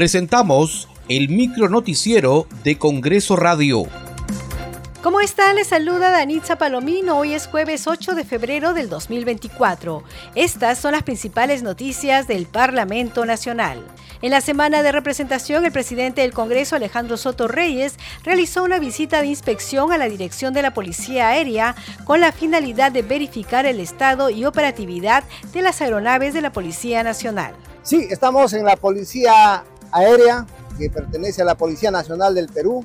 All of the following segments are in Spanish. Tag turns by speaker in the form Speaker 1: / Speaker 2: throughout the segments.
Speaker 1: presentamos el micro noticiero de Congreso Radio.
Speaker 2: ¿Cómo está? Les saluda Danitza Palomino. Hoy es jueves 8 de febrero del 2024. Estas son las principales noticias del Parlamento Nacional. En la semana de representación, el presidente del Congreso, Alejandro Soto Reyes, realizó una visita de inspección a la dirección de la Policía Aérea con la finalidad de verificar el estado y operatividad de las aeronaves de la Policía Nacional.
Speaker 3: Sí, estamos en la Policía Aérea, que pertenece a la Policía Nacional del Perú.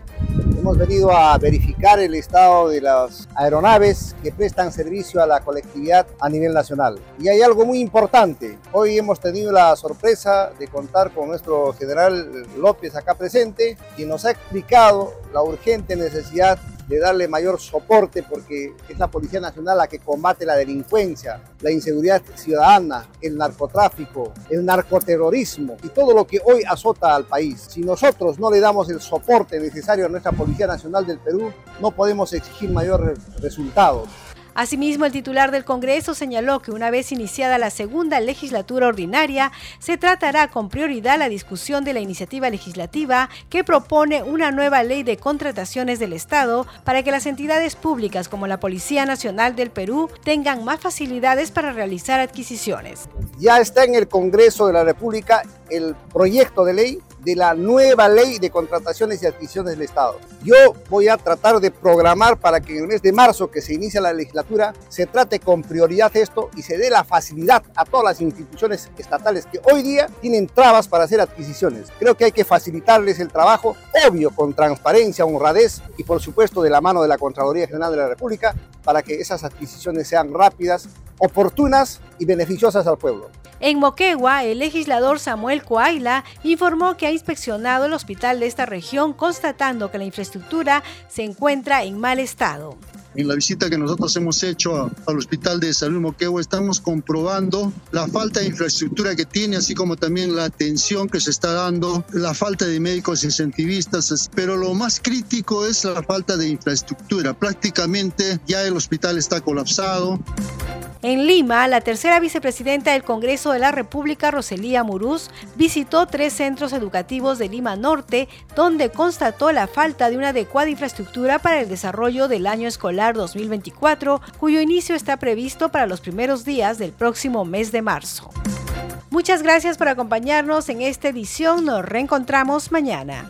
Speaker 3: Hemos venido a verificar el estado de las aeronaves que prestan servicio a la colectividad a nivel nacional. Y hay algo muy importante. Hoy hemos tenido la sorpresa de contar con nuestro general López acá presente, quien nos ha explicado la urgente necesidad de darle mayor soporte porque es la Policía Nacional la que combate la delincuencia, la inseguridad ciudadana, el narcotráfico, el narcoterrorismo y todo lo que hoy azota al país. Si nosotros no le damos el soporte necesario a nuestra Policía Nacional del Perú, no podemos exigir mayores resultados.
Speaker 2: Asimismo, el titular del Congreso señaló que una vez iniciada la segunda legislatura ordinaria, se tratará con prioridad la discusión de la iniciativa legislativa que propone una nueva ley de contrataciones del Estado para que las entidades públicas como la Policía Nacional del Perú tengan más facilidades para realizar adquisiciones.
Speaker 3: Ya está en el Congreso de la República el proyecto de ley de la nueva ley de contrataciones y adquisiciones del Estado. Yo voy a tratar de programar para que en el mes de marzo, que se inicia la legislatura, se trate con prioridad esto y se dé la facilidad a todas las instituciones estatales que hoy día tienen trabas para hacer adquisiciones. Creo que hay que facilitarles el trabajo, obvio, con transparencia, honradez y por supuesto de la mano de la Contraloría General de la República para que esas adquisiciones sean rápidas, oportunas y beneficiosas al pueblo.
Speaker 2: En Moquegua, el legislador Samuel Coaila informó que ha inspeccionado el hospital de esta región constatando que la infraestructura se encuentra en mal estado.
Speaker 4: En la visita que nosotros hemos hecho al Hospital de Salud Moquegua estamos comprobando la falta de infraestructura que tiene, así como también la atención que se está dando, la falta de médicos incentivistas, pero lo más crítico es la falta de infraestructura. Prácticamente ya el hospital está colapsado.
Speaker 2: En Lima, la tercera vicepresidenta del Congreso de la República, Roselía Muruz, visitó tres centros educativos de Lima Norte, donde constató la falta de una adecuada infraestructura para el desarrollo del año escolar 2024, cuyo inicio está previsto para los primeros días del próximo mes de marzo. Muchas gracias por acompañarnos en esta edición. Nos reencontramos mañana.